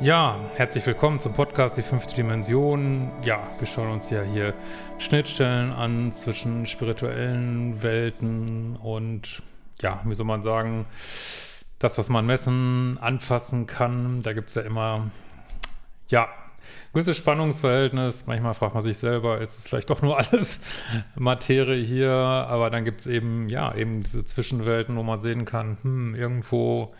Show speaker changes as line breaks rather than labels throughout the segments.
Ja, herzlich willkommen zum Podcast Die fünfte Dimension. Ja, wir schauen uns ja hier Schnittstellen an zwischen spirituellen Welten und ja, wie soll man sagen, das, was man messen, anfassen kann. Da gibt es ja immer, ja, gewisses Spannungsverhältnis. Manchmal fragt man sich selber, ist es vielleicht doch nur alles Materie hier? Aber dann gibt es eben, ja, eben diese Zwischenwelten, wo man sehen kann, hm, irgendwo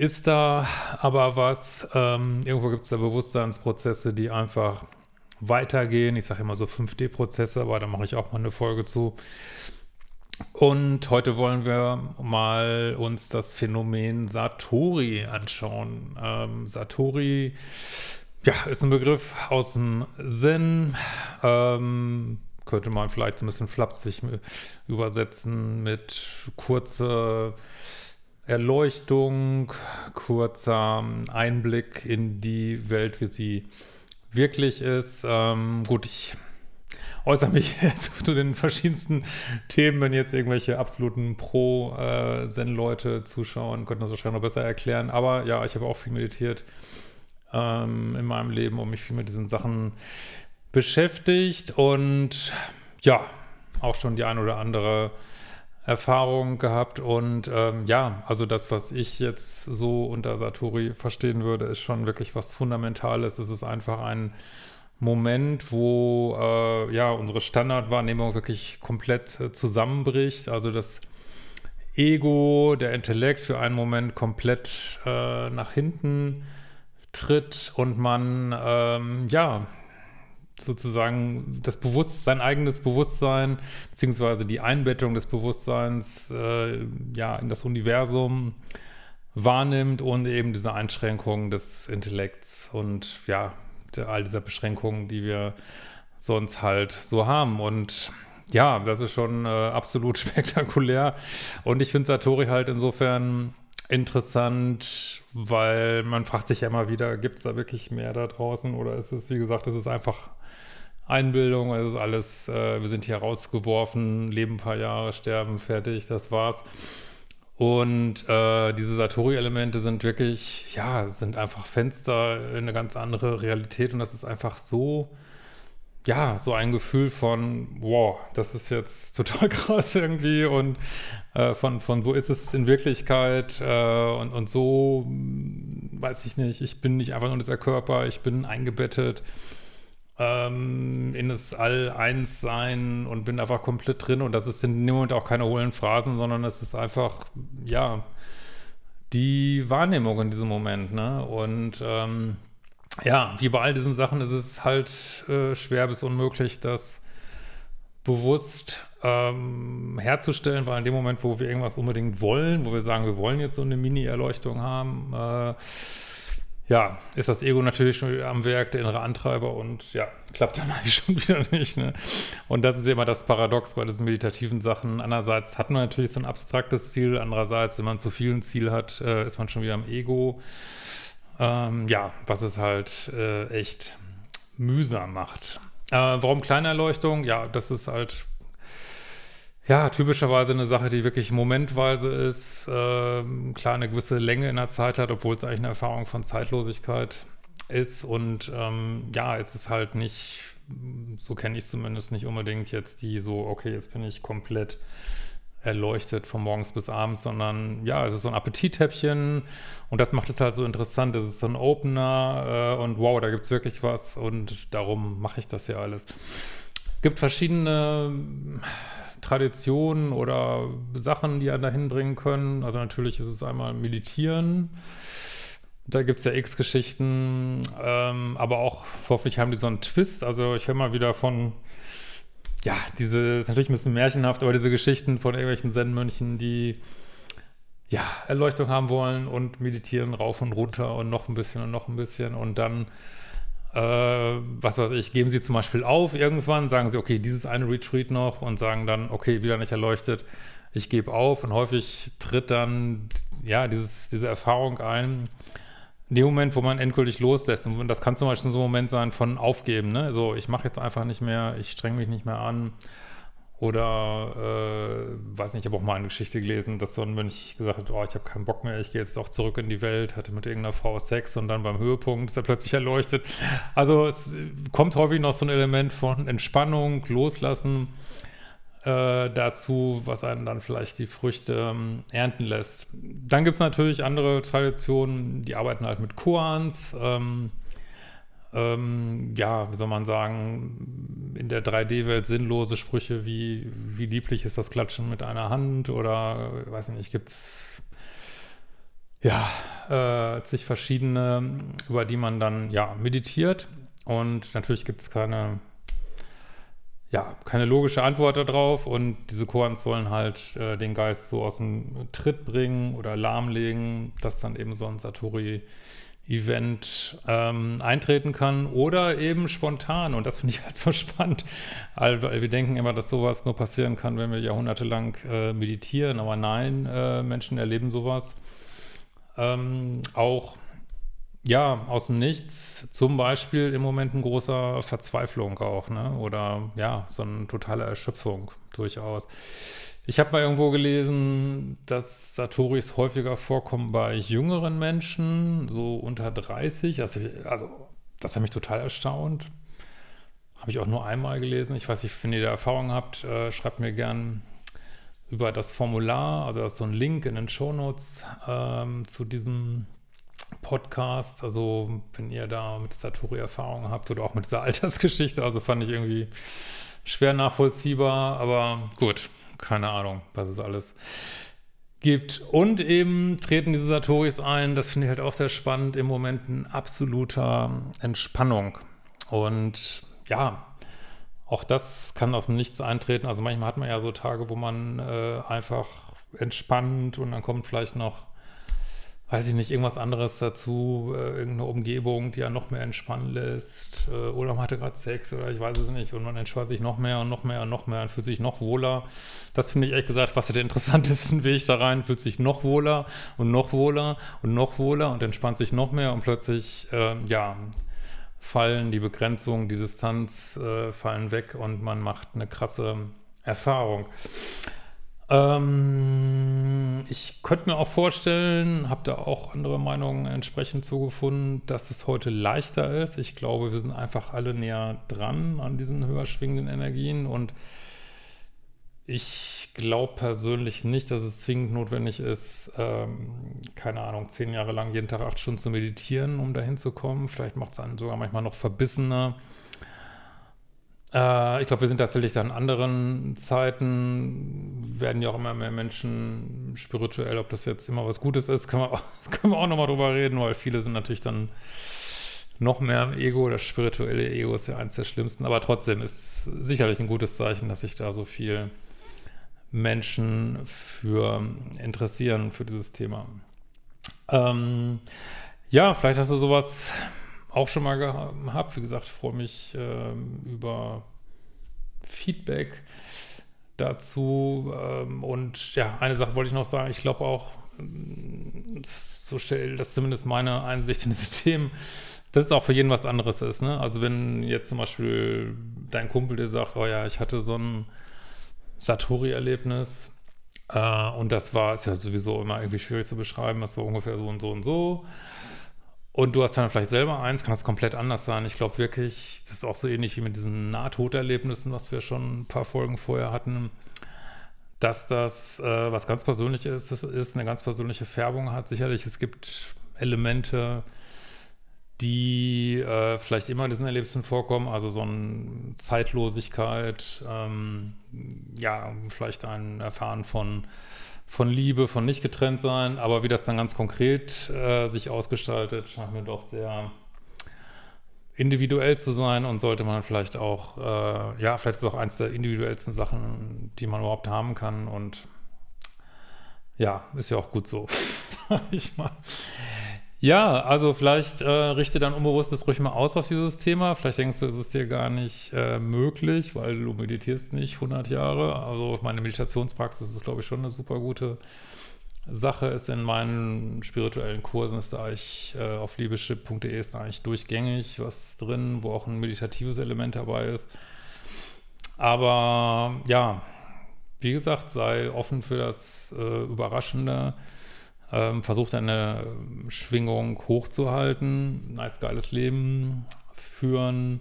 ist da aber was. Ähm, irgendwo gibt es da Bewusstseinsprozesse, die einfach weitergehen. Ich sage immer so 5D-Prozesse, aber da mache ich auch mal eine Folge zu. Und heute wollen wir mal uns das Phänomen Satori anschauen. Ähm, Satori, ja, ist ein Begriff aus dem Zen. Ähm, könnte man vielleicht so ein bisschen flapsig übersetzen mit kurze Erleuchtung, kurzer Einblick in die Welt, wie sie wirklich ist. Ähm, gut, ich äußere mich zu den verschiedensten Themen, wenn jetzt irgendwelche absoluten Pro-Zen-Leute zuschauen, könnten das wahrscheinlich noch besser erklären. Aber ja, ich habe auch viel meditiert ähm, in meinem Leben und mich viel mit diesen Sachen beschäftigt und ja, auch schon die ein oder andere Erfahrung gehabt und ähm, ja, also das, was ich jetzt so unter Satori verstehen würde, ist schon wirklich was Fundamentales. Es ist einfach ein Moment, wo äh, ja unsere Standardwahrnehmung wirklich komplett äh, zusammenbricht. Also das Ego, der Intellekt für einen Moment komplett äh, nach hinten tritt und man ähm, ja sozusagen das Bewusstsein, sein eigenes Bewusstsein, beziehungsweise die Einbettung des Bewusstseins äh, ja, in das Universum wahrnimmt und eben diese Einschränkungen des Intellekts und ja, all dieser Beschränkungen, die wir sonst halt so haben. Und ja, das ist schon äh, absolut spektakulär. Und ich finde Satori halt insofern interessant, weil man fragt sich ja immer wieder, gibt es da wirklich mehr da draußen oder ist es, wie gesagt, ist es einfach Einbildung, es ist alles, äh, wir sind hier rausgeworfen, leben ein paar Jahre, sterben, fertig, das war's. Und äh, diese Satori-Elemente sind wirklich, ja, sind einfach Fenster in eine ganz andere Realität und das ist einfach so, ja, so ein Gefühl von, wow, das ist jetzt total krass irgendwie und äh, von, von so ist es in Wirklichkeit äh, und, und so, weiß ich nicht, ich bin nicht einfach nur dieser Körper, ich bin eingebettet ähm, in das All-Eins-Sein und bin einfach komplett drin. Und das ist in dem Moment auch keine hohlen Phrasen, sondern es ist einfach, ja, die Wahrnehmung in diesem Moment. Ne? Und ähm, ja, wie bei all diesen Sachen ist es halt äh, schwer bis unmöglich, das bewusst ähm, herzustellen, weil in dem Moment, wo wir irgendwas unbedingt wollen, wo wir sagen, wir wollen jetzt so eine Mini-Erleuchtung haben, äh, ja, ist das Ego natürlich schon am Werk, der innere Antreiber und ja, klappt dann eigentlich schon wieder nicht. Ne? Und das ist immer das Paradox bei diesen meditativen Sachen. Einerseits hat man natürlich so ein abstraktes Ziel, andererseits, wenn man zu viel ein Ziel hat, äh, ist man schon wieder am Ego. Ähm, ja, was es halt äh, echt mühsam macht. Äh, warum kleine Erleuchtung? Ja, das ist halt ja, typischerweise eine Sache, die wirklich momentweise ist, äh, klar eine gewisse Länge in der Zeit hat, obwohl es eigentlich eine Erfahrung von Zeitlosigkeit ist. Und ähm, ja, es ist halt nicht, so kenne ich zumindest nicht unbedingt jetzt die so, okay, jetzt bin ich komplett erleuchtet von morgens bis abends, sondern ja, es ist so ein Appetithäppchen und das macht es halt so interessant. Es ist so ein Opener äh, und wow, da gibt es wirklich was und darum mache ich das ja alles. Gibt verschiedene Traditionen oder Sachen, die einen dahin bringen können. Also natürlich ist es einmal Meditieren. Da gibt es ja x Geschichten, ähm, aber auch hoffentlich haben die so einen Twist. Also ich höre mal wieder von, ja, diese, ist natürlich ein bisschen märchenhaft, aber diese Geschichten von irgendwelchen Zen-Mönchen, die ja, Erleuchtung haben wollen und meditieren rauf und runter und noch ein bisschen und noch ein bisschen und dann äh, was weiß ich, geben sie zum Beispiel auf irgendwann, sagen sie, okay, dieses eine Retreat noch und sagen dann, okay, wieder nicht erleuchtet, ich gebe auf und häufig tritt dann, ja, dieses, diese Erfahrung ein, in dem Moment, wo man endgültig loslässt. Und das kann zum Beispiel so ein Moment sein von Aufgeben, ne, so, ich mache jetzt einfach nicht mehr, ich streng mich nicht mehr an. Oder, äh, weiß nicht, ich habe auch mal eine Geschichte gelesen, dass so ein Mönch gesagt hat, oh, ich habe keinen Bock mehr, ich gehe jetzt doch zurück in die Welt, hatte mit irgendeiner Frau Sex und dann beim Höhepunkt ist er plötzlich erleuchtet. Also es kommt häufig noch so ein Element von Entspannung, Loslassen äh, dazu, was einen dann vielleicht die Früchte ähm, ernten lässt. Dann gibt es natürlich andere Traditionen, die arbeiten halt mit Koans, ähm, ähm, ja, wie soll man sagen, in der 3D-Welt sinnlose Sprüche wie, wie lieblich ist das Klatschen mit einer Hand oder, weiß ich nicht, gibt es ja, äh, zig verschiedene, über die man dann, ja, meditiert und natürlich gibt es keine, ja, keine logische Antwort darauf und diese Koans sollen halt äh, den Geist so aus dem Tritt bringen oder lahmlegen, dass dann eben so ein Satori Event ähm, eintreten kann oder eben spontan. Und das finde ich halt so spannend, weil wir denken immer, dass sowas nur passieren kann, wenn wir jahrhundertelang äh, meditieren. Aber nein, äh, Menschen erleben sowas ähm, auch ja, aus dem Nichts, zum Beispiel im Moment ein großer Verzweiflung auch, ne? Oder ja, so eine totale Erschöpfung durchaus. Ich habe mal irgendwo gelesen, dass Satoris häufiger vorkommen bei jüngeren Menschen, so unter 30. Also, also das hat mich total erstaunt. Habe ich auch nur einmal gelesen. Ich weiß nicht, wenn ihr da Erfahrung habt, äh, schreibt mir gern über das Formular. Also das ist so ein Link in den Shownotes ähm, zu diesem Podcast. Also wenn ihr da mit Satori Erfahrung habt oder auch mit dieser Altersgeschichte. Also fand ich irgendwie schwer nachvollziehbar, aber gut keine Ahnung, was es alles gibt. Und eben treten diese Satoris ein, das finde ich halt auch sehr spannend, im Moment in absoluter Entspannung. Und ja, auch das kann auf nichts eintreten. Also manchmal hat man ja so Tage, wo man äh, einfach entspannt und dann kommt vielleicht noch weiß ich nicht, irgendwas anderes dazu, äh, irgendeine Umgebung, die ja noch mehr entspannen lässt, äh, oder man hatte gerade Sex oder ich weiß es nicht und man entspannt sich noch mehr und noch mehr und noch mehr und fühlt sich noch wohler. Das finde ich ehrlich gesagt fast der interessantesten Weg da rein, fühlt sich noch wohler und noch wohler und noch wohler und entspannt sich noch mehr und plötzlich, äh, ja, fallen die Begrenzungen, die Distanz äh, fallen weg und man macht eine krasse Erfahrung. Ähm, ich könnte mir auch vorstellen, habe da auch andere Meinungen entsprechend zugefunden, dass es heute leichter ist. Ich glaube, wir sind einfach alle näher dran an diesen höher schwingenden Energien und ich glaube persönlich nicht, dass es zwingend notwendig ist, ähm, keine Ahnung, zehn Jahre lang jeden Tag acht Stunden zu meditieren, um dahin zu kommen. Vielleicht macht es einen sogar manchmal noch verbissener. Äh, ich glaube, wir sind tatsächlich an anderen Zeiten, werden ja auch immer mehr Menschen spirituell, ob das jetzt immer was Gutes ist, können wir auch, können wir auch nochmal drüber reden, weil viele sind natürlich dann noch mehr im Ego. Das spirituelle Ego ist ja eins der schlimmsten, aber trotzdem ist sicherlich ein gutes Zeichen, dass sich da so viel Menschen für interessieren, für dieses Thema. Ähm, ja, vielleicht hast du sowas auch schon mal gehabt. Wie gesagt, freue mich ähm, über Feedback dazu. Ähm, und ja, eine Sache wollte ich noch sagen. Ich glaube auch, ähm, so stelle das zumindest meine Einsicht in diese Themen, dass es auch für jeden was anderes ist. Ne? Also wenn jetzt zum Beispiel dein Kumpel dir sagt, oh ja, ich hatte so ein Satori-Erlebnis äh, und das war, ist ja sowieso immer irgendwie schwierig zu beschreiben, das war ungefähr so und so und so und du hast dann vielleicht selber eins, kann das komplett anders sein. Ich glaube wirklich, das ist auch so ähnlich wie mit diesen Nahtoderlebnissen, was wir schon ein paar Folgen vorher hatten, dass das äh, was ganz Persönliches ist, ist, eine ganz persönliche Färbung hat. Sicherlich, es gibt Elemente, die äh, vielleicht immer in diesen Erlebnissen vorkommen, also so eine Zeitlosigkeit, ähm, ja, vielleicht ein Erfahren von von Liebe, von nicht getrennt sein, aber wie das dann ganz konkret äh, sich ausgestaltet, scheint mir doch sehr individuell zu sein und sollte man vielleicht auch, äh, ja, vielleicht ist es auch eins der individuellsten Sachen, die man überhaupt haben kann und ja, ist ja auch gut so, sag ich mal. Ja, also vielleicht äh, richte dann unbewusstes ruhig mal aus auf dieses Thema. Vielleicht denkst du, ist es dir gar nicht äh, möglich, weil du meditierst nicht 100 Jahre. Also meine Meditationspraxis ist, glaube ich, schon eine super gute Sache. Ist in meinen spirituellen Kursen ist da eigentlich äh, auf liebeschip.de ist da eigentlich durchgängig was drin, wo auch ein meditatives Element dabei ist. Aber ja, wie gesagt, sei offen für das äh, Überraschende. Ähm, versuch deine Schwingung hochzuhalten. Nice, geiles Leben führen.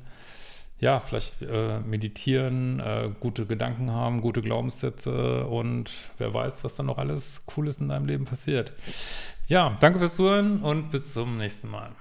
Ja, vielleicht äh, meditieren, äh, gute Gedanken haben, gute Glaubenssätze und wer weiß, was dann noch alles Cooles in deinem Leben passiert. Ja, danke fürs Zuhören und bis zum nächsten Mal.